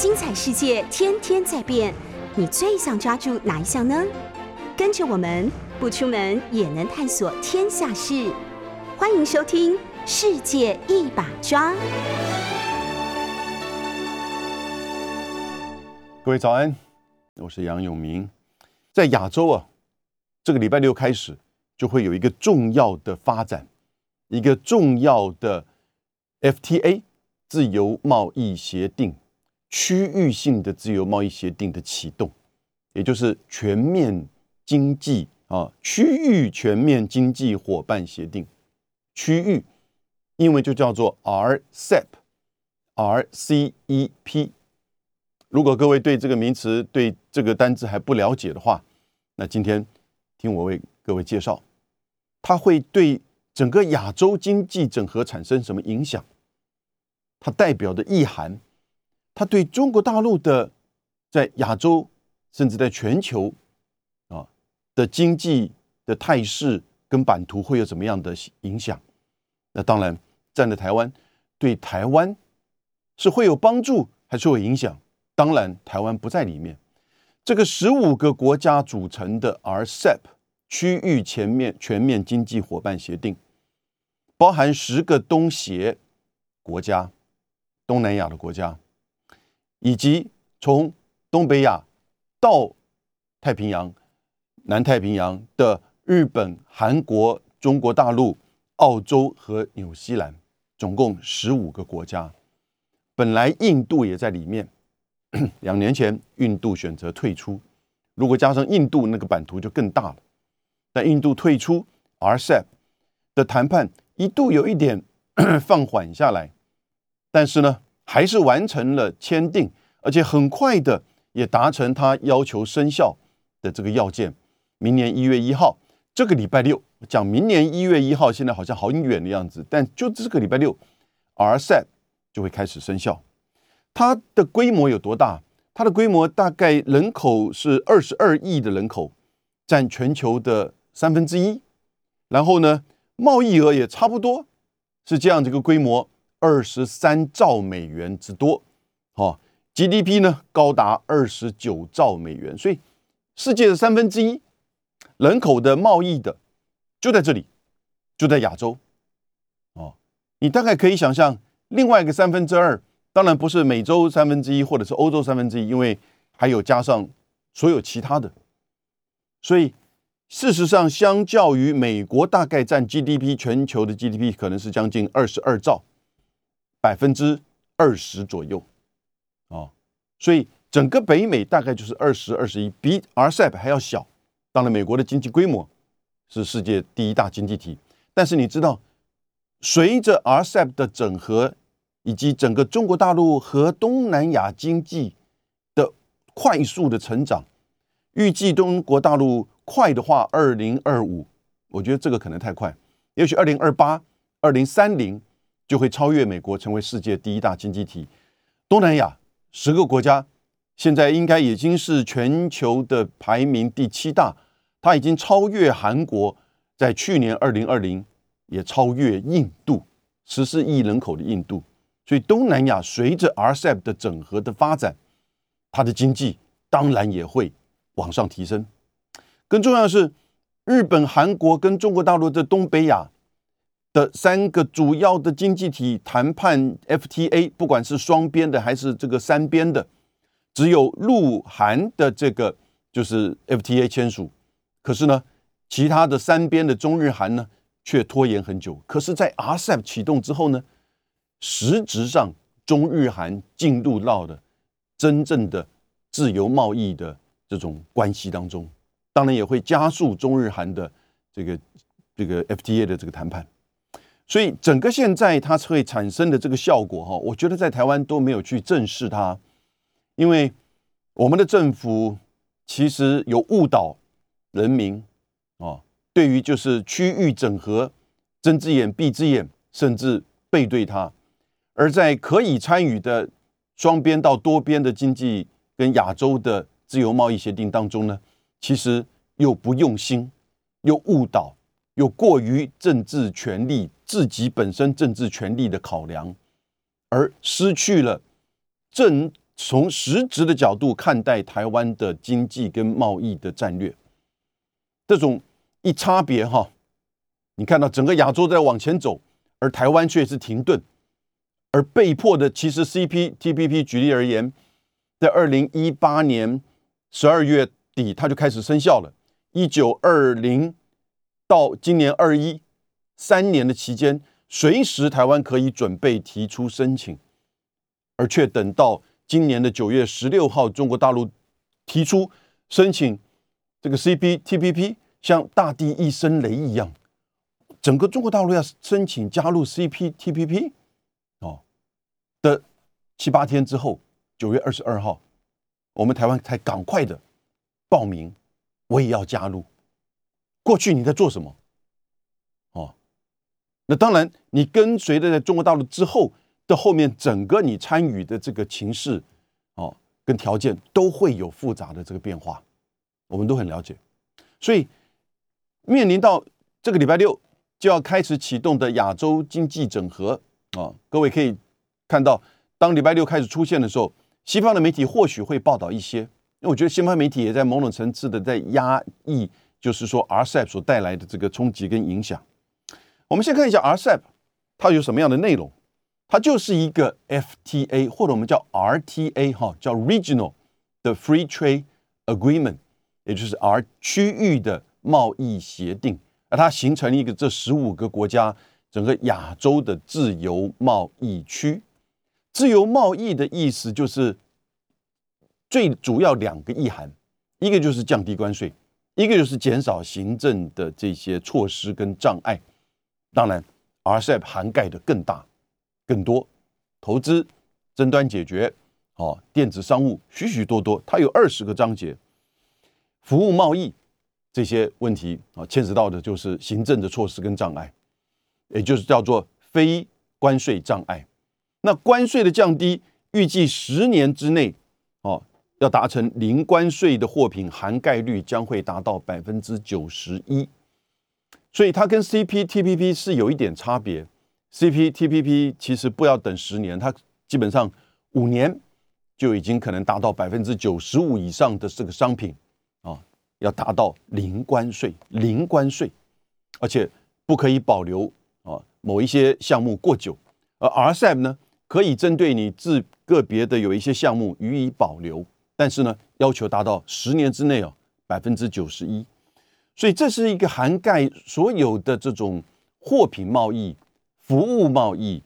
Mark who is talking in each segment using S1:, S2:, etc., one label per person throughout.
S1: 精彩世界天天在变，你最想抓住哪一项呢？跟着我们不出门也能探索天下事，欢迎收听《世界一把抓》。
S2: 各位早安，我是杨永明。在亚洲啊，这个礼拜六开始就会有一个重要的发展，一个重要的 FTA 自由贸易协定，区域性的自由贸易协定的启动，也就是全面经济啊区域全面经济伙伴协定。区域英文就叫做 RCEP，RCEP。如果各位对这个名词、对这个单字还不了解的话，那今天听我为各位介绍，它会对整个亚洲经济整合产生什么影响？它代表的意涵，它对中国大陆的在亚洲甚至在全球啊的经济的态势跟版图会有怎么样的影响？那当然，站在台湾，对台湾是会有帮助还是会影响？当然，台湾不在里面。这个十五个国家组成的 RCEP 区域全面全面经济伙伴协定，包含十个东协国家、东南亚的国家，以及从东北亚到太平洋、南太平洋的日本、韩国、中国大陆、澳洲和纽西兰，总共十五个国家。本来印度也在里面。两年前，印度选择退出。如果加上印度，那个版图就更大了。但印度退出 RCEP 的谈判一度有一点 放缓下来，但是呢，还是完成了签订，而且很快的也达成他要求生效的这个要件。明年一月一号，这个礼拜六讲明年一月一号，现在好像好远的样子，但就这个礼拜六，RCEP 就会开始生效。它的规模有多大？它的规模大概人口是二十二亿的人口，占全球的三分之一。然后呢，贸易额也差不多是这样这个规模，二十三兆美元之多。哦，GDP 呢高达二十九兆美元。所以世界的三分之一人口的贸易的就在这里，就在亚洲。哦，你大概可以想象另外一个三分之二。当然不是美洲三分之一，或者是欧洲三分之一，因为还有加上所有其他的，所以事实上，相较于美国，大概占 GDP 全球的 GDP 可能是将近二十二兆，百分之二十左右，哦，所以整个北美大概就是二十二十一，比 RCEP 还要小。当然，美国的经济规模是世界第一大经济体，但是你知道，随着 RCEP 的整合。以及整个中国大陆和东南亚经济的快速的成长，预计中国大陆快的话，二零二五，我觉得这个可能太快，也许二零二八、二零三零就会超越美国，成为世界第一大经济体。东南亚十个国家现在应该已经是全球的排名第七大，它已经超越韩国，在去年二零二零也超越印度，十四亿人口的印度。所以东南亚随着 RCEP 的整合的发展，它的经济当然也会往上提升。更重要的是，日本、韩国跟中国大陆的东北亚的三个主要的经济体谈判 FTA，不管是双边的还是这个三边的，只有陆韩的这个就是 FTA 签署，可是呢，其他的三边的中日韩呢却拖延很久。可是，在 RCEP 启动之后呢？实质上，中日韩进入到的真正的自由贸易的这种关系当中，当然也会加速中日韩的这个这个 FTA 的这个谈判。所以，整个现在它会产生的这个效果，哈，我觉得在台湾都没有去正视它，因为我们的政府其实有误导人民啊，对于就是区域整合睁只眼闭只眼，甚至背对它。而在可以参与的双边到多边的经济跟亚洲的自由贸易协定当中呢，其实又不用心，又误导，有过于政治权力自己本身政治权力的考量，而失去了正从实质的角度看待台湾的经济跟贸易的战略。这种一差别哈，你看到整个亚洲在往前走，而台湾却是停顿，而被迫的其实 CPTPP 举例而言，在二零一八年十二月底它就开始生效了，一九二零到今年二一三年的期间，随时台湾可以准备提出申请，而却等到今年的九月十六号，中国大陆提出申请。这个 CPTPP 像大地一声雷一样，整个中国大陆要申请加入 CPTPP 哦的七八天之后，九月二十二号，我们台湾才赶快的报名，我也要加入。过去你在做什么？哦，那当然，你跟随的在中国大陆之后的后面，整个你参与的这个情势哦跟条件都会有复杂的这个变化。我们都很了解，所以面临到这个礼拜六就要开始启动的亚洲经济整合啊，各位可以看到，当礼拜六开始出现的时候，西方的媒体或许会报道一些，因为我觉得西方媒体也在某种层次的在压抑，就是说 RCEP 所带来的这个冲击跟影响。我们先看一下 RCEP 它有什么样的内容，它就是一个 FTA 或者我们叫 RTA 哈，叫 Regional 的 Free Trade Agreement。也就是 R 区域的贸易协定，而它形成一个这十五个国家整个亚洲的自由贸易区。自由贸易的意思就是最主要两个意涵，一个就是降低关税，一个就是减少行政的这些措施跟障碍。当然，RCEP 涵盖的更大、更多，投资、争端解决、哦，电子商务，许许多多，它有二十个章节。服务贸易这些问题啊，牵扯到的就是行政的措施跟障碍，也就是叫做非关税障碍。那关税的降低，预计十年之内哦，要达成零关税的货品涵盖率将会达到百分之九十一。所以它跟 CPTPP 是有一点差别。CPTPP 其实不要等十年，它基本上五年就已经可能达到百分之九十五以上的这个商品啊。要达到零关税，零关税，而且不可以保留啊某一些项目过久，而 RCEP 呢可以针对你自个别的有一些项目予以保留，但是呢要求达到十年之内哦百分之九十一，所以这是一个涵盖所有的这种货品贸易、服务贸易、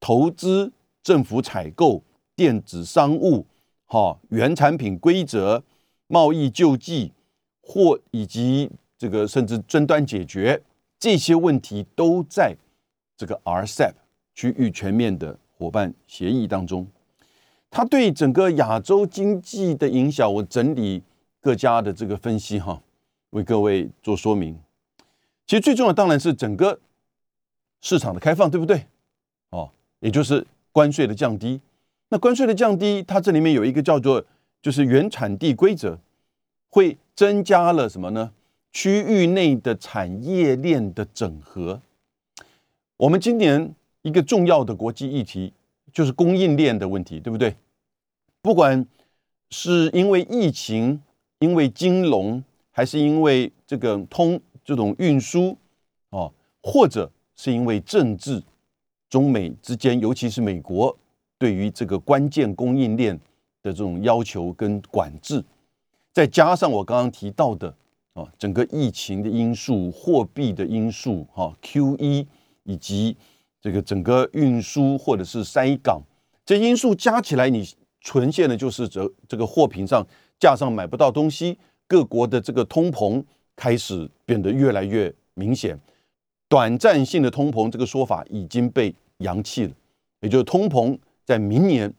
S2: 投资、政府采购、电子商务、哈原产品规则、贸易救济。或以及这个甚至争端解决这些问题都在这个 RCEP 区域全面的伙伴协议当中，它对整个亚洲经济的影响，我整理各家的这个分析哈，为各位做说明。其实最重要当然是整个市场的开放，对不对？哦，也就是关税的降低。那关税的降低，它这里面有一个叫做就是原产地规则会。增加了什么呢？区域内的产业链的整合。我们今年一个重要的国际议题就是供应链的问题，对不对？不管是因为疫情、因为金融，还是因为这个通这种运输哦，或者是因为政治，中美之间，尤其是美国对于这个关键供应链的这种要求跟管制。再加上我刚刚提到的啊，整个疫情的因素、货币的因素、哈 Q E 以及这个整个运输或者是塞港这因素加起来，你呈现的就是这这个货品上架上买不到东西，各国的这个通膨开始变得越来越明显。短暂性的通膨这个说法已经被扬弃了，也就是通膨在明年。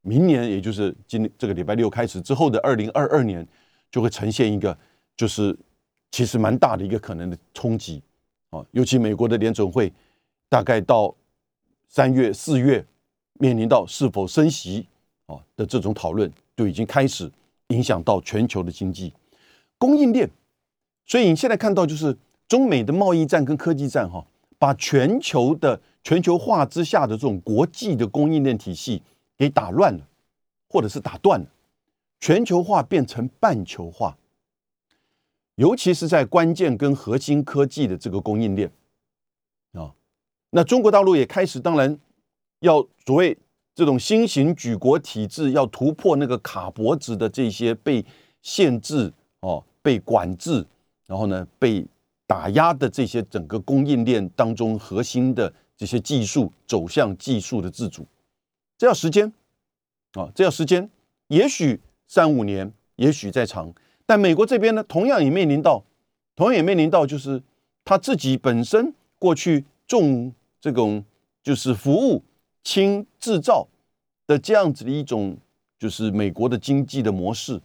S2: 明年，也就是今这个礼拜六开始之后的二零二二年，就会呈现一个就是其实蛮大的一个可能的冲击啊，尤其美国的联准会大概到三月四月面临到是否升息啊的这种讨论，就已经开始影响到全球的经济供应链。所以你现在看到就是中美的贸易战跟科技战哈，把全球的全球化之下的这种国际的供应链体系。给打乱了，或者是打断了，全球化变成半球化，尤其是在关键跟核心科技的这个供应链，那中国大陆也开始，当然要所谓这种新型举国体制，要突破那个卡脖子的这些被限制哦、被管制，然后呢被打压的这些整个供应链当中核心的这些技术走向技术的自主，这要时间啊，这要时间，也许三五年，也许再长。但美国这边呢，同样也面临到，同样也面临到，就是他自己本身过去重这种就是服务轻制造的这样子的一种，就是美国的经济的模式。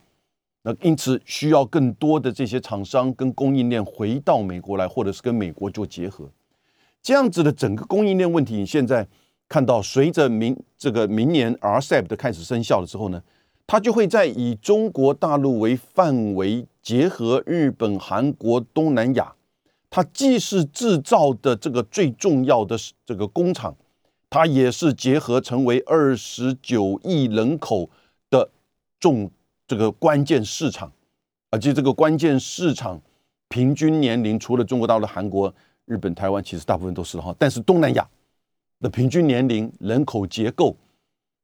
S2: 那因此需要更多的这些厂商跟供应链回到美国来，或者是跟美国做结合，这样子的整个供应链问题，你现在看到随着明这个明年 RCEP 的开始生效了之后呢，它就会在以中国大陆为范围，结合日本、韩国、东南亚，它既是制造的这个最重要的这个工厂，它也是结合成为二十九亿人口的重。这个关键市场，而且这个关键市场平均年龄，除了中国大陆、韩国、日本、台湾，其实大部分都是哈。但是东南亚的平均年龄、人口结构、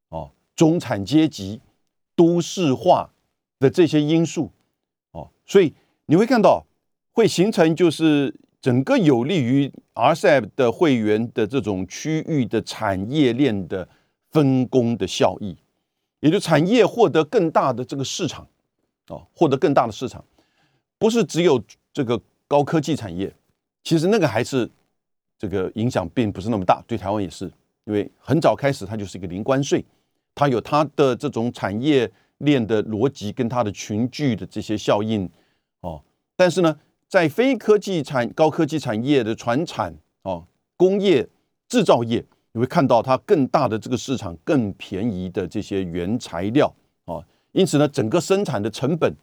S2: 哦，中产阶级、都市化的这些因素，哦，所以你会看到会形成就是整个有利于 RCEP 的会员的这种区域的产业链的分工的效益。也就产业获得更大的这个市场，啊，获得更大的市场，不是只有这个高科技产业，其实那个还是这个影响并不是那么大。对台湾也是，因为很早开始它就是一个零关税，它有它的这种产业链的逻辑跟它的群聚的这些效应，哦，但是呢，在非科技产高科技产业的传产哦，工业制造业。你会看到它更大的这个市场，更便宜的这些原材料啊，因此呢，整个生产的成本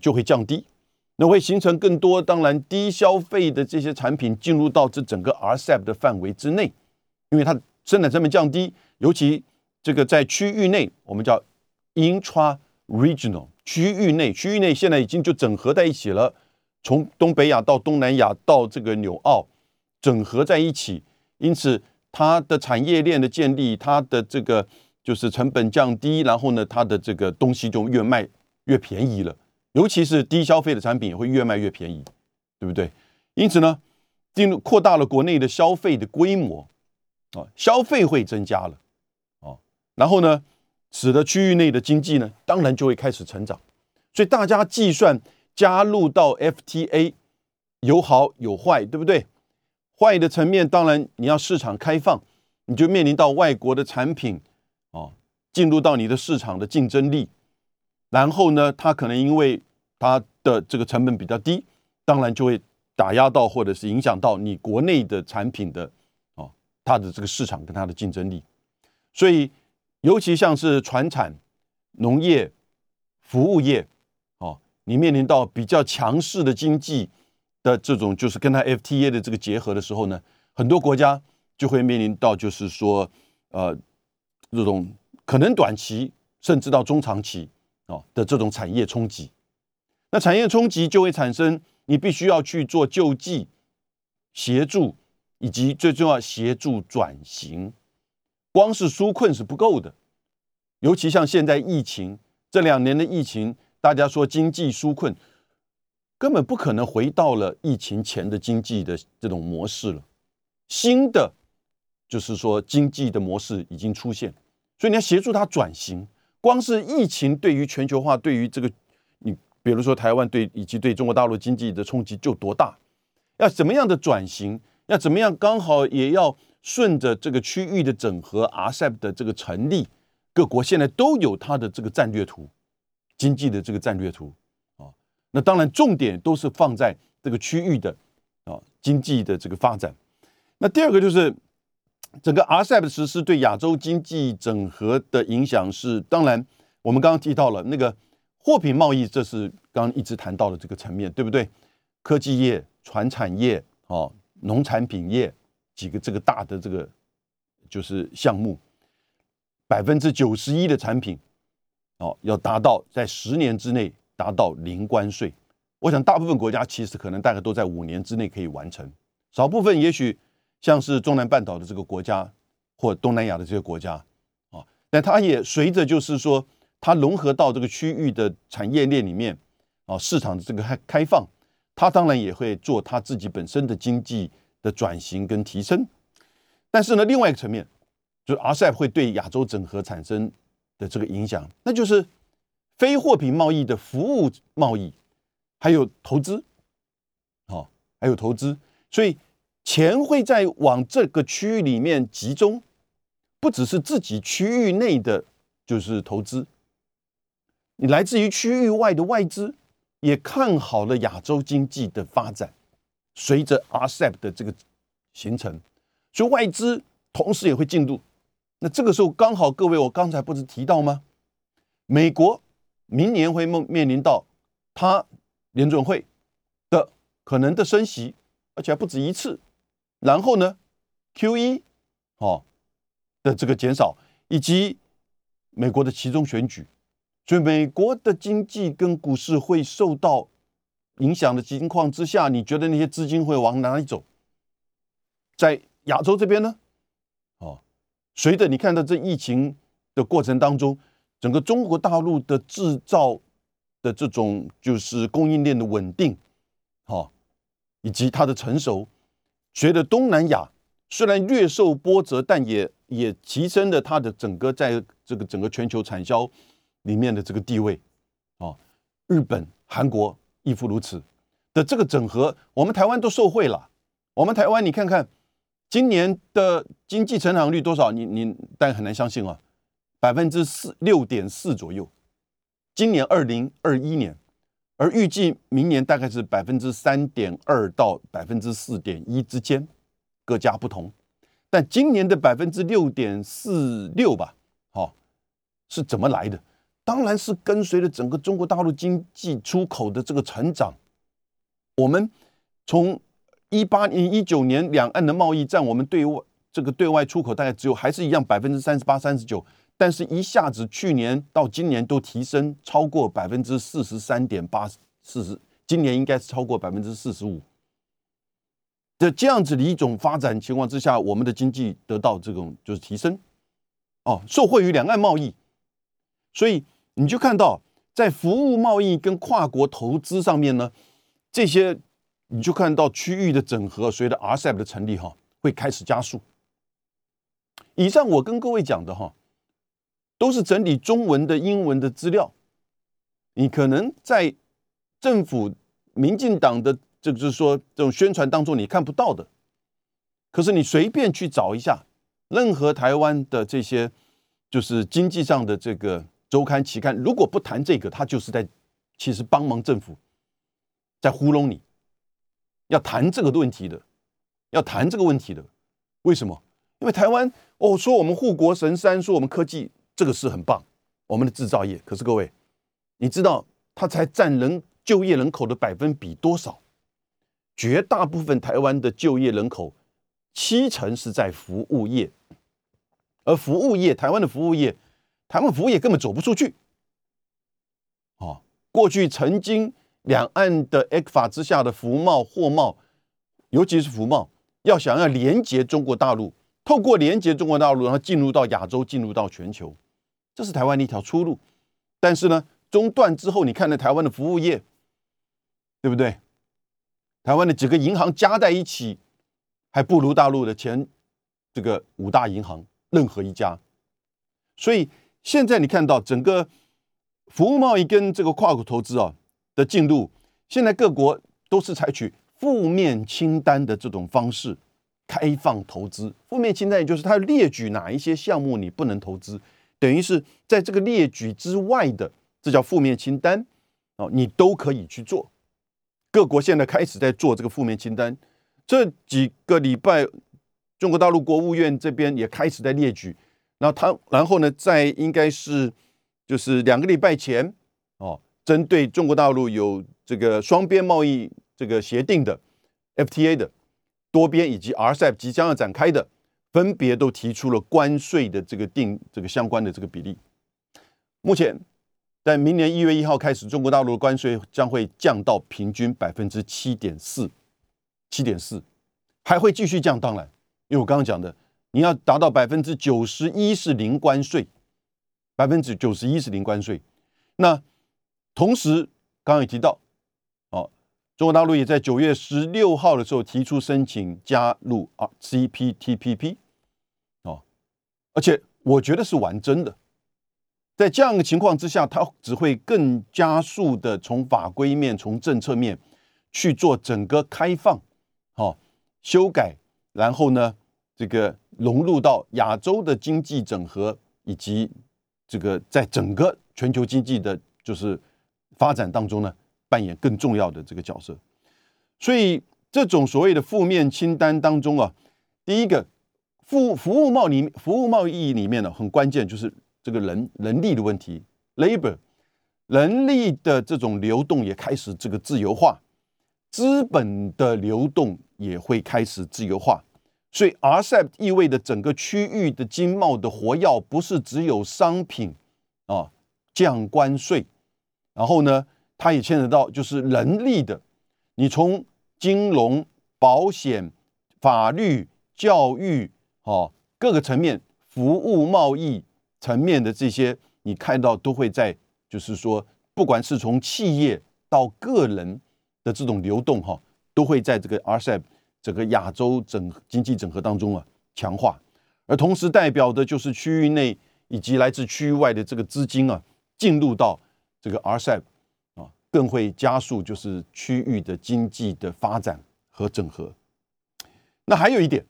S2: 就会降低，那会形成更多当然低消费的这些产品进入到这整个 RCEP 的范围之内，因为它生产成本降低，尤其这个在区域内，我们叫 intra regional 区域内，区域内现在已经就整合在一起了，从东北亚到东南亚到这个纽澳整合在一起，因此。它的产业链的建立，它的这个就是成本降低，然后呢，它的这个东西就越卖越便宜了，尤其是低消费的产品也会越卖越便宜，对不对？因此呢，进入扩大了国内的消费的规模，啊，消费会增加了，啊，然后呢，使得区域内的经济呢，当然就会开始成长。所以大家计算加入到 FTA 有好有坏，对不对？坏的层面，当然你要市场开放，你就面临到外国的产品哦进入到你的市场的竞争力。然后呢，它可能因为它的这个成本比较低，当然就会打压到或者是影响到你国内的产品的哦它的这个市场跟它的竞争力。所以，尤其像是船产、农业、服务业，你面临到比较强势的经济。的这种就是跟它 FTA 的这个结合的时候呢，很多国家就会面临到就是说，呃，这种可能短期甚至到中长期啊的这种产业冲击。那产业冲击就会产生，你必须要去做救济、协助，以及最重要协助转型。光是纾困是不够的，尤其像现在疫情这两年的疫情，大家说经济纾困。根本不可能回到了疫情前的经济的这种模式了，新的就是说经济的模式已经出现，所以你要协助它转型。光是疫情对于全球化，对于这个你比如说台湾对以及对中国大陆经济的冲击就多大？要怎么样的转型？要怎么样刚好也要顺着这个区域的整合，RCEP 的这个成立，各国现在都有它的这个战略图，经济的这个战略图啊。那当然，重点都是放在这个区域的啊经济的这个发展。那第二个就是整个 RCEP 的实施对亚洲经济整合的影响是，当然我们刚刚提到了那个货品贸易，这是刚刚一直谈到的这个层面，对不对？科技业、船产业、哦农产品业几个这个大的这个就是项目，百分之九十一的产品哦，要达到在十年之内达到零关税。我想大部分国家其实可能大概都在五年之内可以完成，少部分也许像是中南半岛的这个国家或东南亚的这些国家啊，但它也随着就是说它融合到这个区域的产业链里面啊，市场的这个开开放，它当然也会做它自己本身的经济的转型跟提升。但是呢，另外一个层面就是 RCEP 会对亚洲整合产生的这个影响，那就是非货品贸易的服务贸易。还有投资，好，还有投资，所以钱会在往这个区域里面集中，不只是自己区域内的，就是投资，你来自于区域外的外资也看好了亚洲经济的发展，随着 RCEP 的这个形成，所以外资同时也会进入。那这个时候刚好，各位，我刚才不是提到吗？美国明年会面面临到它。联准会的可能的升息，而且还不止一次。然后呢，Q E 哦的这个减少，以及美国的其中选举，所以美国的经济跟股市会受到影响的情况之下，你觉得那些资金会往哪里走？在亚洲这边呢？随着你看到这疫情的过程当中，整个中国大陆的制造。的这种就是供应链的稳定，好，以及它的成熟，随着东南亚虽然略受波折，但也也提升了它的整个在这个整个全球产销里面的这个地位，哦，日本、韩国亦复如此的这个整合，我们台湾都受惠了。我们台湾，你看看今年的经济成长率多少？你你但很难相信啊，百分之四六点四左右。今年二零二一年，而预计明年大概是百分之三点二到百分之四点一之间，各家不同。但今年的百分之六点四六吧，好，是怎么来的？当然是跟随着整个中国大陆经济出口的这个成长。我们从一八年、一九年两岸的贸易占我们对外这个对外出口大概只有还是一样百分之三十八、三十九。但是，一下子去年到今年都提升超过百分之四十三点八，四十，今年应该是超过百分之四十五的这样子的一种发展情况之下，我们的经济得到这种就是提升，哦，受惠于两岸贸易，所以你就看到在服务贸易跟跨国投资上面呢，这些你就看到区域的整合，随着 RCEP 的成立哈，会开始加速。以上我跟各位讲的哈。都是整理中文的、英文的资料，你可能在政府、民进党的，这就是说这种宣传当中你看不到的。可是你随便去找一下，任何台湾的这些就是经济上的这个周刊、期刊，如果不谈这个，他就是在其实帮忙政府在糊弄你。要谈这个问题的，要谈这个问题的，为什么？因为台湾哦，说我们护国神山，说我们科技。这个是很棒，我们的制造业。可是各位，你知道它才占人就业人口的百分比多少？绝大部分台湾的就业人口，七成是在服务业，而服务业，台湾的服务业，台湾服务业根本走不出去。哦，过去曾经两岸的 X 法之下的服贸、货贸，尤其是服贸，要想要连接中国大陆，透过连接中国大陆，然后进入到亚洲，进入到全球。这是台湾的一条出路，但是呢，中断之后，你看那台湾的服务业，对不对？台湾的几个银行加在一起，还不如大陆的前这个五大银行任何一家。所以现在你看到整个服务贸易跟这个跨国投资啊的进入，现在各国都是采取负面清单的这种方式开放投资。负面清单也就是它列举哪一些项目你不能投资。等于是在这个列举之外的，这叫负面清单哦，你都可以去做。各国现在开始在做这个负面清单，这几个礼拜，中国大陆国务院这边也开始在列举。然后他，然后呢，在应该是就是两个礼拜前哦，针对中国大陆有这个双边贸易这个协定的 FTA 的多边以及 RCEP 即将要展开的。分别都提出了关税的这个定这个相关的这个比例。目前在明年一月一号开始，中国大陆的关税将会降到平均百分之七点四，七点四，还会继续降。当然，因为我刚刚讲的，你要达到百分之九十一是零关税，百分之九十一是零关税。那同时，刚刚也提到，哦，中国大陆也在九月十六号的时候提出申请加入啊 CPTPP，哦，而且我觉得是玩真的。在这样的情况之下，它只会更加速的从法规面、从政策面去做整个开放、好修改，然后呢，这个融入到亚洲的经济整合以及这个在整个全球经济的，就是发展当中呢，扮演更重要的这个角色。所以，这种所谓的负面清单当中啊，第一个服服务贸易服务贸易里面呢，很关键就是。这个人人力的问题，labor 人力的这种流动也开始这个自由化，资本的流动也会开始自由化，所以 RCEP 意味着整个区域的经贸的活跃不是只有商品啊降关税，然后呢，它也牵扯到就是人力的，你从金融、保险、法律、教育哦各个层面，服务贸易。层面的这些，你看到都会在，就是说，不管是从企业到个人的这种流动哈，都会在这个 RCEP 整个亚洲整经济整合当中啊强化，而同时代表的就是区域内以及来自区域外的这个资金啊进入到这个 RCEP 啊，更会加速就是区域的经济的发展和整合。那还有一点，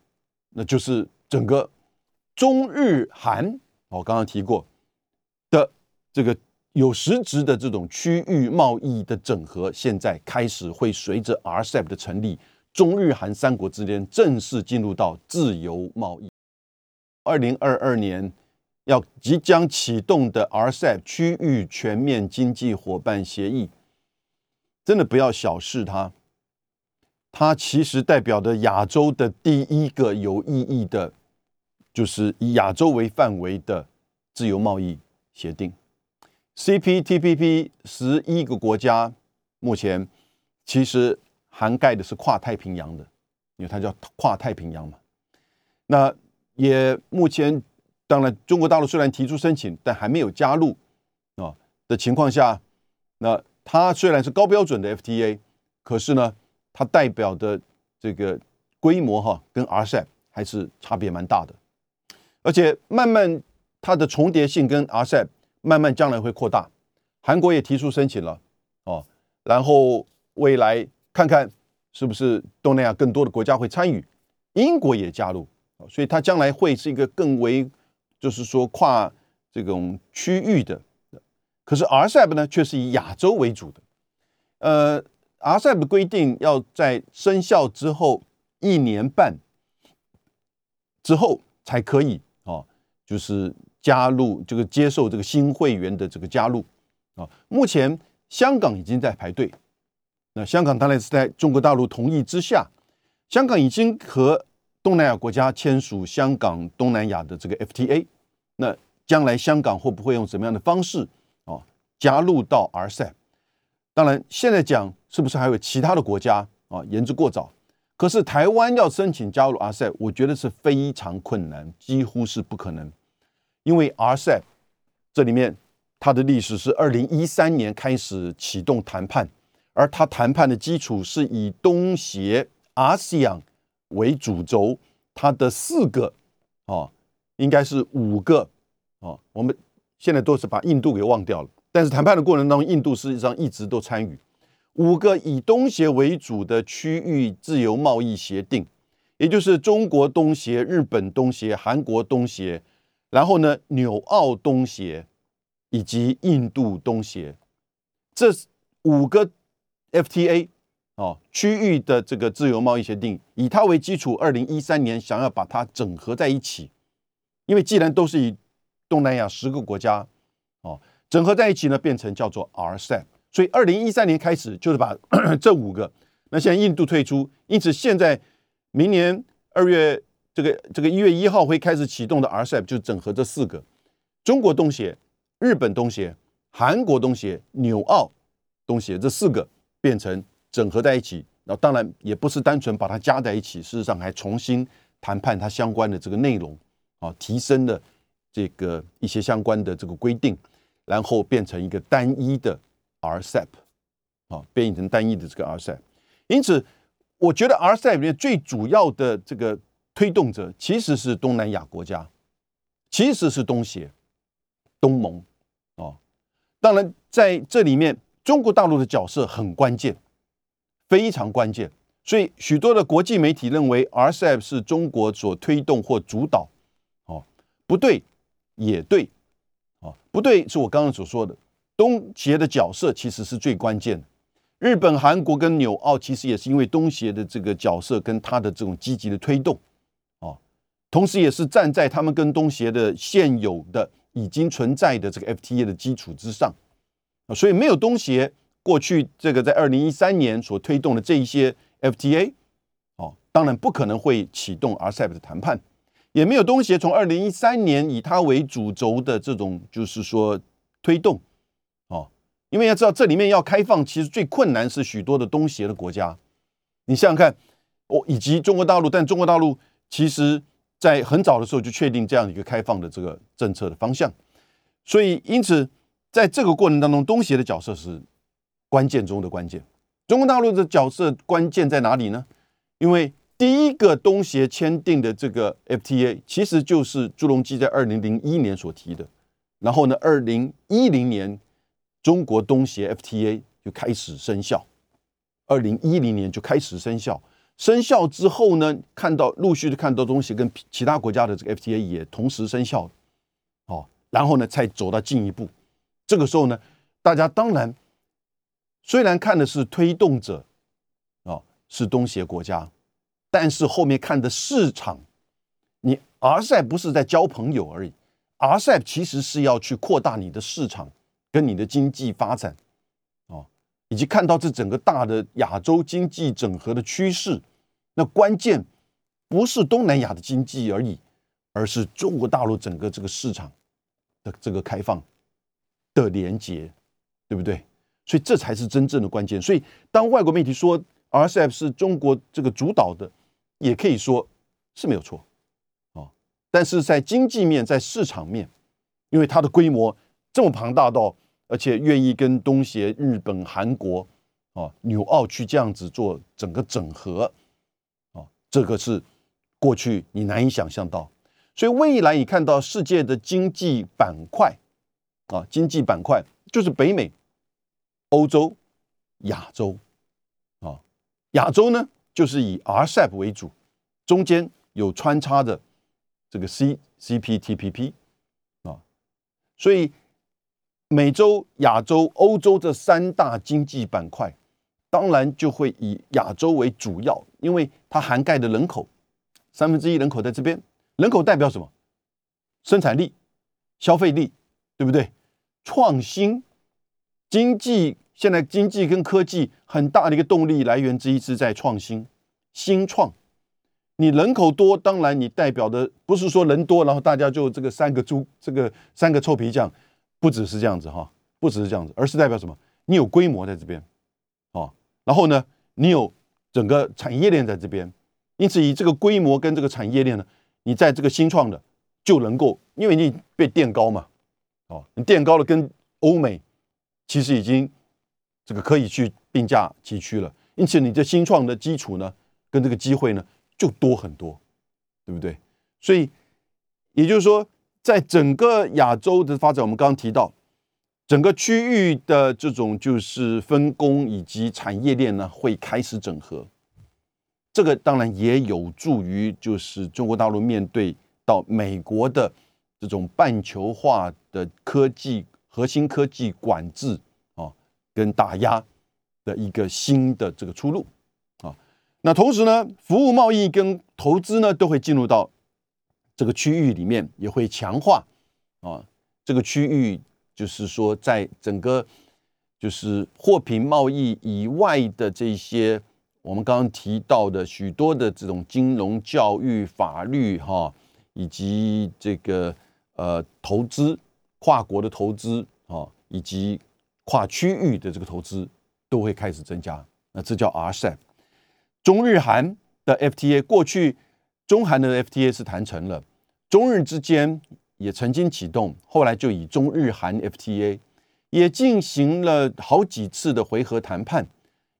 S2: 那就是整个中日韩。我刚刚提过的这个有实质的这种区域贸易的整合，现在开始会随着 RCEP 的成立，中日韩三国之间正式进入到自由贸易。二零二二年要即将启动的 RCEP 区域全面经济伙伴协议，真的不要小视它，它其实代表的亚洲的第一个有意义的。就是以亚洲为范围的自由贸易协定，CPTPP 十一个国家，目前其实涵盖的是跨太平洋的，因为它叫跨太平洋嘛。那也目前，当然中国大陆虽然提出申请，但还没有加入啊的情况下，那它虽然是高标准的 FTA，可是呢，它代表的这个规模哈，跟 RCEP 还是差别蛮大的。而且慢慢它的重叠性跟 RCEP 慢慢将来会扩大，韩国也提出申请了哦，然后未来看看是不是东南亚更多的国家会参与，英国也加入，所以它将来会是一个更为就是说跨这种区域的，可是 RCEP 呢却是以亚洲为主的，呃，RCEP 的规定要在生效之后一年半之后才可以啊。就是加入这个接受这个新会员的这个加入啊，目前香港已经在排队。那香港当然是在中国大陆同意之下，香港已经和东南亚国家签署香港东南亚的这个 FTA。那将来香港会不会用什么样的方式啊加入到 RCEP？当然现在讲是不是还有其他的国家啊言之过早。可是台湾要申请加入 RCEP，我觉得是非常困难，几乎是不可能。因为 RCEP 这里面它的历史是二零一三年开始启动谈判，而它谈判的基础是以东协 ASEAN 为主轴，它的四个啊应该是五个啊，我们现在都是把印度给忘掉了，但是谈判的过程当中，印度实际上一直都参与。五个以东协为主的区域自由贸易协定，也就是中国东协、日本东协、韩国东协，然后呢，纽澳东协以及印度东协，这五个 FTA 哦，区域的这个自由贸易协定，以它为基础，二零一三年想要把它整合在一起，因为既然都是以东南亚十个国家哦整合在一起呢，变成叫做 RCEP。所以，二零一三年开始就是把 这五个。那现在印度退出，因此现在明年二月这个这个一月一号会开始启动的 RCEP 就整合这四个：中国东协、日本东协、韩国东协、纽澳东协这四个变成整合在一起。那当然也不是单纯把它加在一起，事实上还重新谈判它相关的这个内容啊，提升了这个一些相关的这个规定，然后变成一个单一的 RCEP 啊，变成单一的这个 RCEP。因此，我觉得 RCEP 里面最主要的这个推动者其实是东南亚国家，其实是东协、东盟啊。当然，在这里面，中国大陆的角色很关键。非常关键，所以许多的国际媒体认为 RCEP 是中国所推动或主导，不对，也对，啊，不对，是我刚刚所说的，东协的角色其实是最关键的。日本、韩国跟纽澳其实也是因为东协的这个角色跟他的这种积极的推动，啊，同时也是站在他们跟东协的现有的已经存在的这个 FTA 的基础之上，啊，所以没有东协。过去这个在二零一三年所推动的这一些 FTA，哦，当然不可能会启动 RCEP 的谈判，也没有东协从二零一三年以它为主轴的这种就是说推动，哦，因为要知道这里面要开放，其实最困难是许多的东协的国家，你想想看，哦，以及中国大陆，但中国大陆其实在很早的时候就确定这样一个开放的这个政策的方向，所以因此在这个过程当中，东协的角色是。关键中的关键，中国大陆的角色关键在哪里呢？因为第一个东协签订的这个 FTA，其实就是朱镕基在二零零一年所提的。然后呢，二零一零年中国东协 FTA 就开始生效，二零一零年就开始生效。生效之后呢，看到陆续的看到东西跟其他国家的这个 FTA 也同时生效，哦，然后呢才走到进一步。这个时候呢，大家当然。虽然看的是推动者，啊，是东协国家，但是后面看的市场，你 RCEP 不是在交朋友而已，RCEP 其实是要去扩大你的市场跟你的经济发展，哦，以及看到这整个大的亚洲经济整合的趋势。那关键不是东南亚的经济而已，而是中国大陆整个这个市场的这个开放的连接，对不对？所以这才是真正的关键。所以当外国媒体说 RCEP 是中国这个主导的，也可以说是没有错，啊，但是在经济面、在市场面，因为它的规模这么庞大到，而且愿意跟东协、日本、韩国、啊纽澳去这样子做整个整合，啊，这个是过去你难以想象到。所以未来你看到世界的经济板块，啊，经济板块就是北美。欧洲、亚洲，啊，亚洲呢就是以 RCEP 为主，中间有穿插的这个 C、CPTPP 啊，所以美洲、亚洲、欧洲这三大经济板块，当然就会以亚洲为主要，因为它涵盖的人口三分之一人口在这边，人口代表什么？生产力、消费力，对不对？创新、经济。现在经济跟科技很大的一个动力来源之一是在创新、新创。你人口多，当然你代表的不是说人多，然后大家就这个三个猪、这个三个臭皮匠，不只是这样子哈，不只是这样子，而是代表什么？你有规模在这边，哦，然后呢，你有整个产业链在这边，因此以这个规模跟这个产业链呢，你在这个新创的就能够，因为你被垫高嘛，哦，你垫高了跟欧美其实已经。这个可以去并驾齐驱了，因此你这新创的基础呢，跟这个机会呢就多很多，对不对？所以也就是说，在整个亚洲的发展，我们刚刚提到，整个区域的这种就是分工以及产业链呢会开始整合，这个当然也有助于就是中国大陆面对到美国的这种半球化的科技核心科技管制。跟打压的一个新的这个出路啊，那同时呢，服务贸易跟投资呢都会进入到这个区域里面，也会强化啊这个区域，就是说在整个就是货品贸易以外的这些我们刚刚提到的许多的这种金融、教育、法律哈，以及这个呃投资跨国的投资啊。以及跨区域的这个投资都会开始增加。那这叫 RCEP。中日韩的 FTA 过去，中韩的 FTA 是谈成了，中日之间也曾经启动，后来就以中日韩 FTA 也进行了好几次的回合谈判，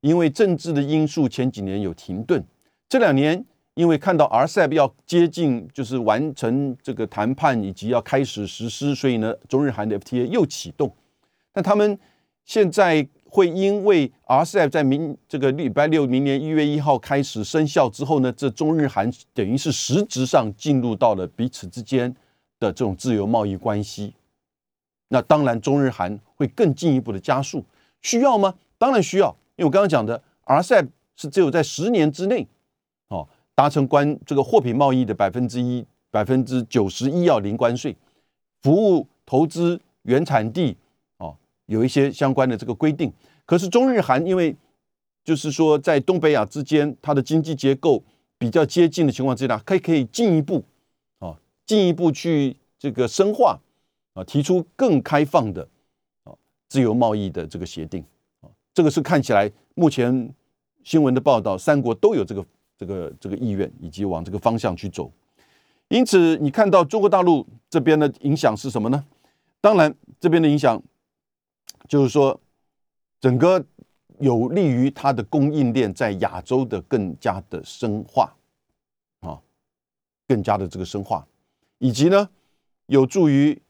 S2: 因为政治的因素，前几年有停顿，这两年。因为看到 RCEP 要接近，就是完成这个谈判以及要开始实施，所以呢，中日韩的 FTA 又启动。那他们现在会因为 RCEP 在明这个礼拜六，明年一月一号开始生效之后呢，这中日韩等于是实质上进入到了彼此之间的这种自由贸易关系。那当然，中日韩会更进一步的加速，需要吗？当然需要，因为我刚刚讲的 RCEP 是只有在十年之内哦。达成关这个货品贸易的百分之一百分之九十一要零关税，服务投资原产地有一些相关的这个规定。可是中日韩因为就是说在东北亚之间，它的经济结构比较接近的情况之下，可以可以进一步啊进一步去这个深化啊提出更开放的啊自由贸易的这个协定啊这个是看起来目前新闻的报道，三国都有这个。这个这个意愿以及往这个方向去走，因此你看到中国大陆这边的影响是什么呢？当然，这边的影响就是说，整个有利于它的供应链在亚洲的更加的深化啊，更加的这个深化，以及呢，有助于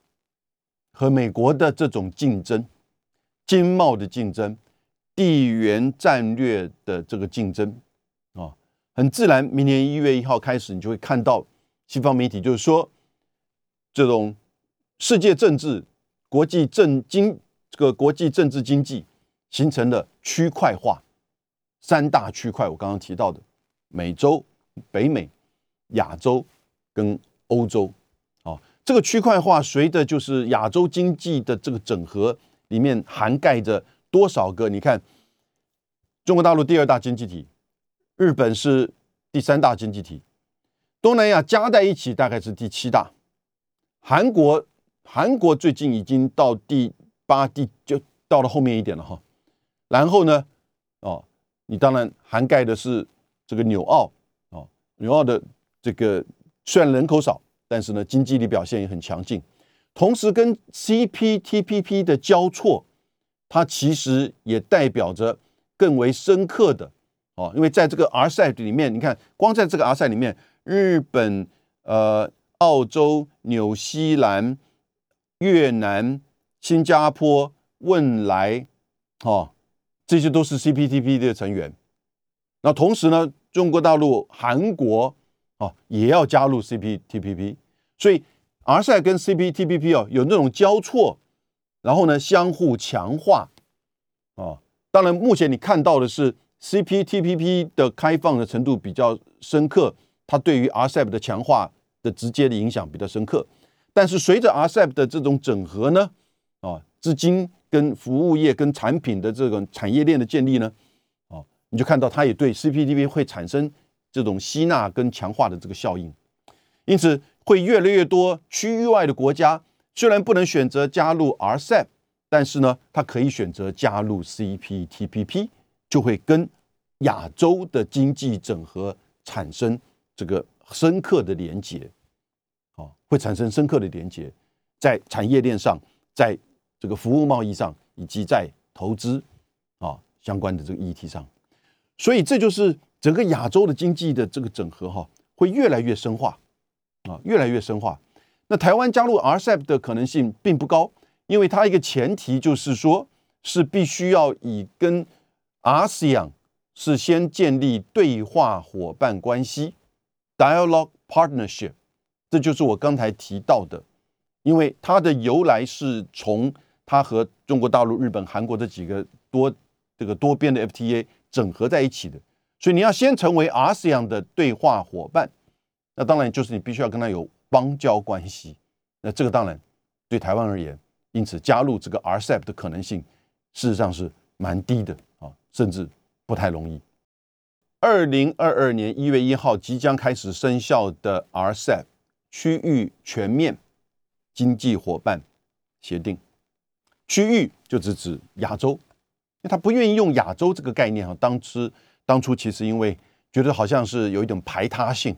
S2: 和美国的这种竞争、经贸的竞争、地缘战略的这个竞争。啊很自然，明年一月一号开始，你就会看到西方媒体就是说，这种世界政治、国际政经这个国际政治经济形成了区块化，三大区块，我刚刚提到的美洲、北美、亚洲跟欧洲，哦，这个区块化随着就是亚洲经济的这个整合，里面涵盖着多少个？你看，中国大陆第二大经济体。日本是第三大经济体，东南亚加在一起大概是第七大，韩国韩国最近已经到第八、第就到了后面一点了哈。然后呢，哦，你当然涵盖的是这个纽澳哦，纽澳的这个虽然人口少，但是呢经济力表现也很强劲。同时跟 CPTPP 的交错，它其实也代表着更为深刻的。哦，因为在这个 RCEP 里面，你看，光在这个 RCEP 里面，日本、呃、澳洲、纽西兰、越南、新加坡、汶莱，哦，这些都是 CPTP 的成员。那同时呢，中国大陆、韩国，哦，也要加入 CPTPP。所以 RCEP 跟 CPTPP 哦，有那种交错，然后呢，相互强化。哦，当然，目前你看到的是。CPTPP 的开放的程度比较深刻，它对于 RCEP 的强化的直接的影响比较深刻。但是随着 RCEP 的这种整合呢，啊，资金跟服务业跟产品的这种产业链的建立呢，啊，你就看到它也对 CPTP 会产生这种吸纳跟强化的这个效应。因此，会越来越多区域外的国家虽然不能选择加入 RCEP，但是呢，它可以选择加入 CPTPP。就会跟亚洲的经济整合产生这个深刻的连接，啊，会产生深刻的连接，在产业链上，在这个服务贸易上，以及在投资啊相关的这个议题上，所以这就是整个亚洲的经济的这个整合哈，会越来越深化啊，越来越深化。那台湾加入 RCEP 的可能性并不高，因为它一个前提就是说，是必须要以跟 ASEAN 是先建立对话伙伴关系 （dialogue partnership），这就是我刚才提到的，因为它的由来是从它和中国大陆、日本、韩国这几个多这个多边的 FTA 整合在一起的，所以你要先成为 ASEAN 的对话伙伴，那当然就是你必须要跟他有邦交关系，那这个当然对台湾而言，因此加入这个 RCEP 的可能性事实上是蛮低的啊。甚至不太容易。二零二二年一月一号即将开始生效的 RCEP 区域全面经济伙伴协定，区域就只指亚洲，因为他不愿意用亚洲这个概念啊。当时当初其实因为觉得好像是有一种排他性，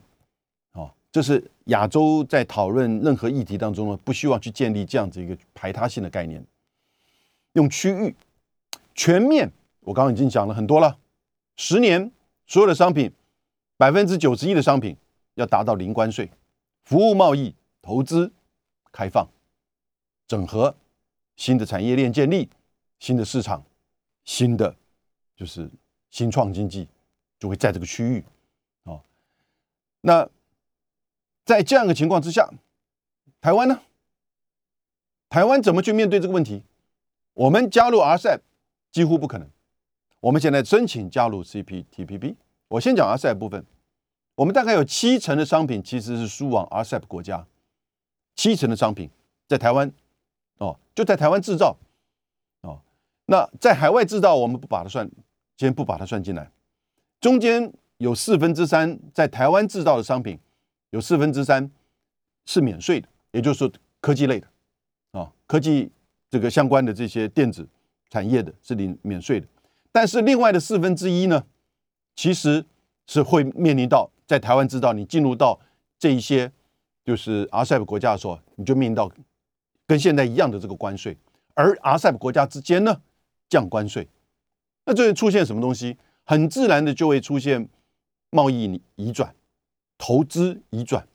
S2: 哦，这是亚洲在讨论任何议题当中呢，不希望去建立这样子一个排他性的概念。用区域全面，我刚刚已经讲了很多了，十年所有的商品百分之九十一的商品要达到零关税，服务贸易、投资开放、整合。新的产业链建立，新的市场，新的就是新创经济就会在这个区域，哦，那在这样的情况之下，台湾呢？台湾怎么去面对这个问题？我们加入 RCEP 几乎不可能。我们现在申请加入 CPTPP，我先讲 RCEP 部分，我们大概有七成的商品其实是输往 RCEP 国家，七成的商品在台湾。哦，就在台湾制造，哦，那在海外制造，我们不把它算，先不把它算进来。中间有四分之三在台湾制造的商品，有四分之三是免税的，也就是说科技类的，啊，科技这个相关的这些电子产业的是领免税的。但是另外的四分之一呢，其实是会面临到在台湾制造，你进入到这一些就是 RCEP 国家的时候，你就面临到。跟现在一样的这个关税，而 RCEP 国家之间呢降关税，那这会出现什么东西？很自然的就会出现贸易移转、投资移转，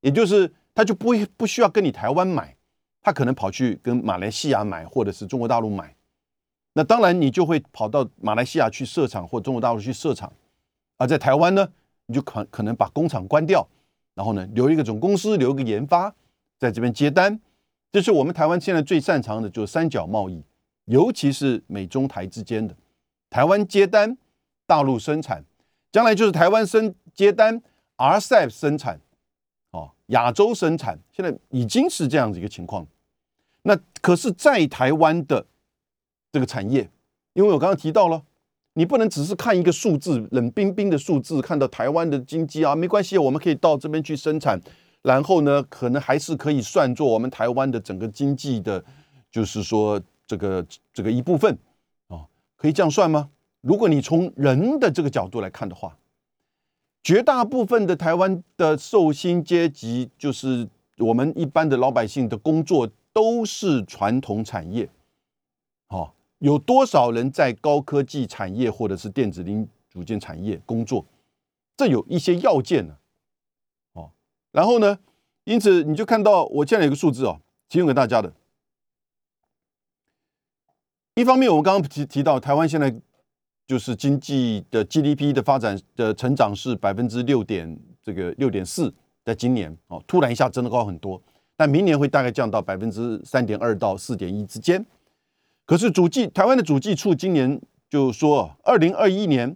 S2: 也就是他就不会不需要跟你台湾买，他可能跑去跟马来西亚买，或者是中国大陆买。那当然你就会跑到马来西亚去设厂，或中国大陆去设厂，而在台湾呢，你就可可能把工厂关掉，然后呢留一个总公司，留一个研发，在这边接单。就是我们台湾现在最擅长的，就是三角贸易，尤其是美中台之间的。台湾接单，大陆生产，将来就是台湾生接单，RCEP 生产，哦，亚洲生产，现在已经是这样子一个情况。那可是，在台湾的这个产业，因为我刚刚提到了，你不能只是看一个数字，冷冰冰的数字，看到台湾的经济啊，没关系，我们可以到这边去生产。然后呢，可能还是可以算作我们台湾的整个经济的，就是说这个这个一部分啊，可以这样算吗？如果你从人的这个角度来看的话，绝大部分的台湾的受薪阶级，就是我们一般的老百姓的工作都是传统产业，好，有多少人在高科技产业或者是电子零组件产业工作？这有一些要件呢。然后呢？因此你就看到我现在有个数字哦，提供给大家的。一方面，我们刚刚提提到台湾现在就是经济的 GDP 的发展的成长是百分之六点这个六点四，在今年哦，突然一下真的高很多，但明年会大概降到百分之三点二到四点一之间。可是主计台湾的主计处今年就说，二零二一年。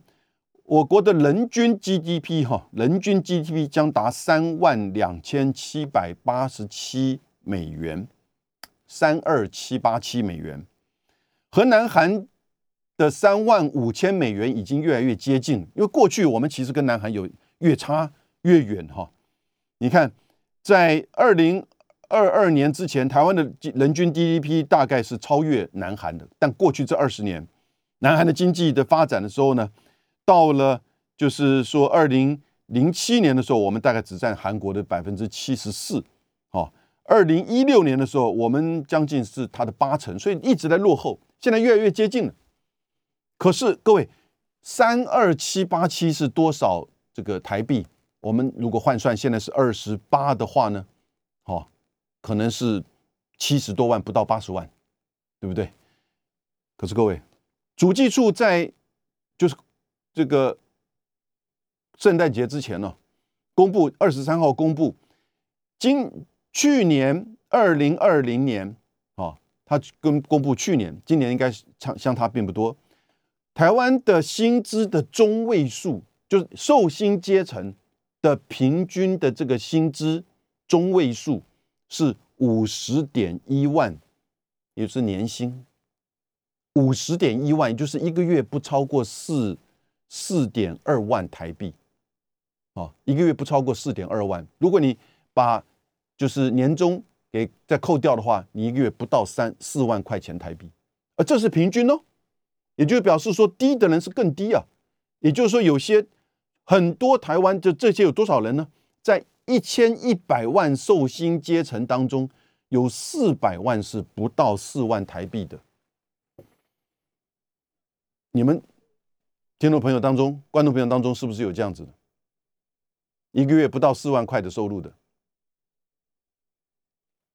S2: 我国的人均 GDP 哈，人均 GDP 将达三万两千七百八十七美元，三二七八七美元，和南韩的三万五千美元已经越来越接近。因为过去我们其实跟南韩有越差越远哈。你看，在二零二二年之前，台湾的人均 GDP 大概是超越南韩的，但过去这二十年，南韩的经济的发展的时候呢？到了，就是说，二零零七年的时候，我们大概只占韩国的百分之七十四，哦，二零一六年的时候，我们将近是它的八成，所以一直在落后，现在越来越接近了。可是各位，三二七八七是多少这个台币？我们如果换算现在是二十八的话呢，哦，可能是七十多万，不到八十万，对不对？可是各位，主计处在就是。这个圣诞节之前呢，公布二十三号公布，今去年二零二零年啊，他跟公布去年，今年应该相相差并不多。台湾的薪资的中位数，就是受薪阶层的平均的这个薪资中位数是五十点一万，也是年薪五十点一万，也就是一个月不超过四。四点二万台币，啊，一个月不超过四点二万。如果你把就是年终给再扣掉的话，你一个月不到三四万块钱台币，而这是平均哦，也就表示说低的人是更低啊，也就是说有些很多台湾的这些有多少人呢？在一千一百万寿星阶层当中，有四百万是不到四万台币的。你们听众朋友当中、观众朋友当中，是不是有这样子的？一个月不到四万块的收入的？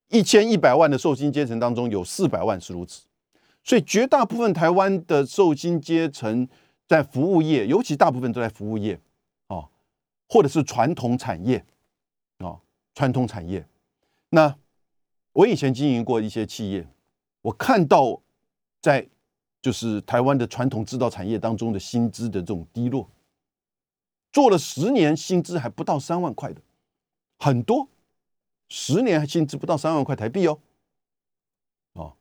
S2: 一千一百万的寿星阶层当中，有四百万是如此，所以绝大部分台湾的寿星阶层在服务业，尤其大部分都在服务业，哦，或者是传统产业，哦，传统产业。那我以前经营过一些企业，我看到在就是台湾的传统制造产业当中的薪资的这种低落，做了十年薪资还不到三万块的，很多。十年还薪资不到三万块台币哦，哦，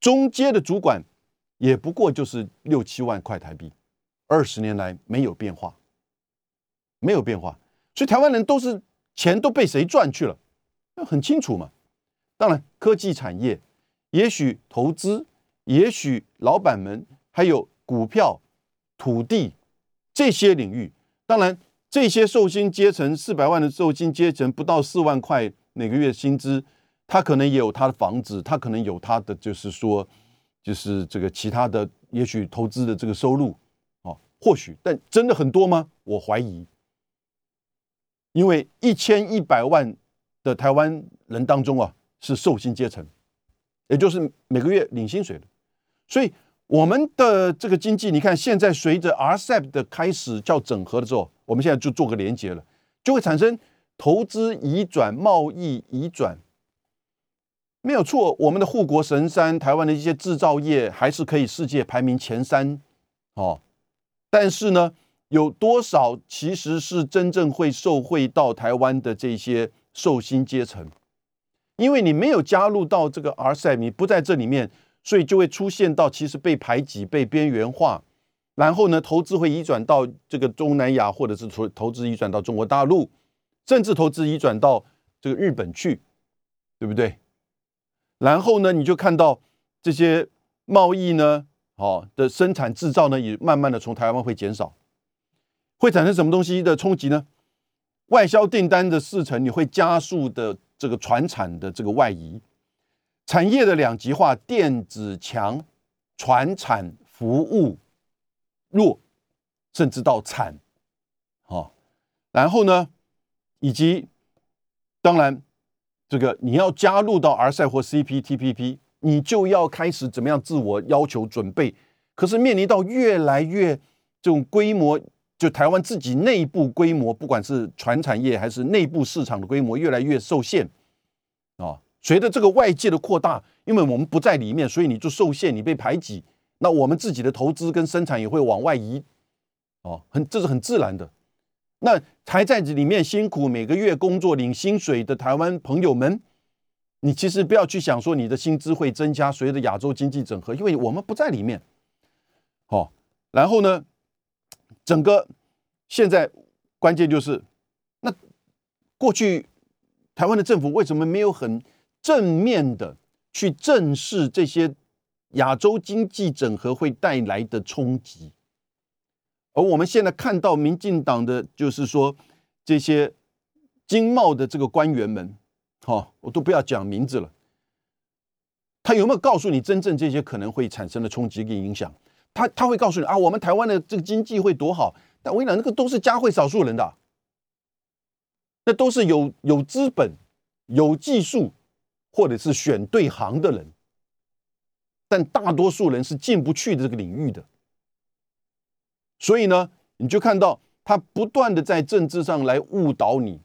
S2: 中阶的主管也不过就是六七万块台币，二十年来没有变化，没有变化，所以台湾人都是钱都被谁赚去了？那很清楚嘛。当然，科技产业，也许投资，也许老板们还有股票、土地这些领域，当然这些寿星阶层四百万的寿星阶层不到四万块。每个月薪资，他可能也有他的房子，他可能有他的，就是说，就是这个其他的，也许投资的这个收入，哦，或许，但真的很多吗？我怀疑，因为一千一百万的台湾人当中啊，是寿星阶层，也就是每个月领薪水的，所以我们的这个经济，你看现在随着 RCEP 的开始叫整合的时候，我们现在就做个连接了，就会产生。投资移转、贸易移转没有错，我们的护国神山台湾的一些制造业还是可以世界排名前三哦。但是呢，有多少其实是真正会受惠到台湾的这些寿星阶层？因为你没有加入到这个 RCEP，你不在这里面，所以就会出现到其实被排挤、被边缘化。然后呢，投资会移转到这个东南亚，或者是投投资移转到中国大陆。甚至投资移转到这个日本去，对不对？然后呢，你就看到这些贸易呢，好，的生产制造呢，也慢慢的从台湾会减少，会产生什么东西的冲击呢？外销订单的四成，你会加速的这个传产的这个外移，产业的两极化，电子强，传产服务弱，甚至到产，哦，然后呢？以及，当然，这个你要加入到 RCEP 或 CPTPP，你就要开始怎么样自我要求准备。可是面临到越来越这种规模，就台湾自己内部规模，不管是船产业还是内部市场的规模越来越受限啊。随着这个外界的扩大，因为我们不在里面，所以你就受限，你被排挤。那我们自己的投资跟生产也会往外移，哦，很这是很自然的。那还在这里面辛苦每个月工作领薪水的台湾朋友们，你其实不要去想说你的薪资会增加，随着亚洲经济整合，因为我们不在里面。好，然后呢，整个现在关键就是，那过去台湾的政府为什么没有很正面的去正视这些亚洲经济整合会带来的冲击？而我们现在看到民进党的，就是说这些经贸的这个官员们，好，我都不要讲名字了。他有没有告诉你真正这些可能会产生的冲击跟影响？他他会告诉你啊，我们台湾的这个经济会多好？但我跟你讲，那个都是加惠少数人的，那都是有有资本、有技术，或者是选对行的人，但大多数人是进不去的这个领域的。所以呢，你就看到他不断的在政治上来误导你，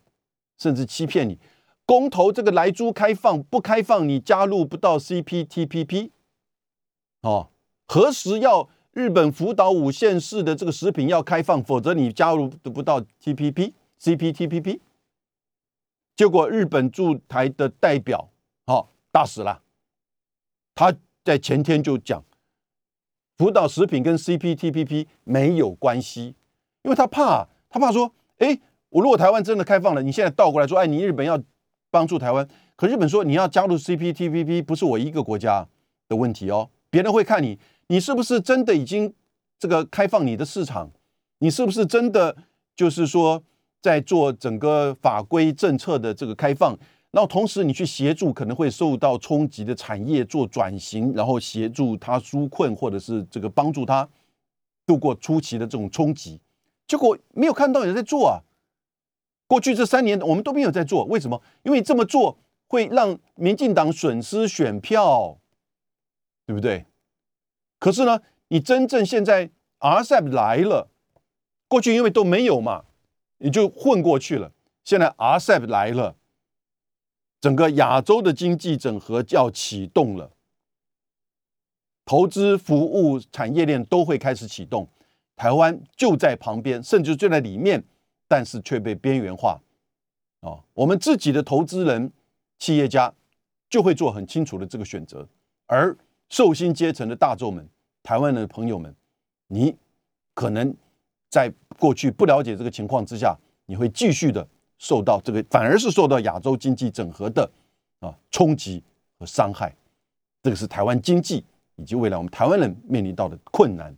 S2: 甚至欺骗你。公投这个来猪开放不开放，你加入不到 CPTPP。哦，何时要日本福岛五县市的这个食品要开放，否则你加入得不到 TPP、CPTPP。结果日本驻台的代表，哦大使了，他在前天就讲。福岛食品跟 CPTPP 没有关系，因为他怕，他怕说，哎，我如果台湾真的开放了，你现在倒过来说，哎，你日本要帮助台湾。可日本说你要加入 CPTPP 不是我一个国家的问题哦，别人会看你，你是不是真的已经这个开放你的市场，你是不是真的就是说在做整个法规政策的这个开放。然后同时，你去协助可能会受到冲击的产业做转型，然后协助他纾困，或者是这个帮助他度过初期的这种冲击。结果没有看到有人在做啊！过去这三年我们都没有在做，为什么？因为这么做会让民进党损失选票，对不对？可是呢，你真正现在 RCEP 来了，过去因为都没有嘛，你就混过去了。现在 RCEP 来了。整个亚洲的经济整合就要启动了，投资、服务、产业链都会开始启动。台湾就在旁边，甚至就在里面，但是却被边缘化。哦，我们自己的投资人、企业家就会做很清楚的这个选择，而受薪阶层的大众们、台湾的朋友们，你可能在过去不了解这个情况之下，你会继续的。受到这个反而是受到亚洲经济整合的啊冲击和伤害，这个是台湾经济以及未来我们台湾人面临到的困难。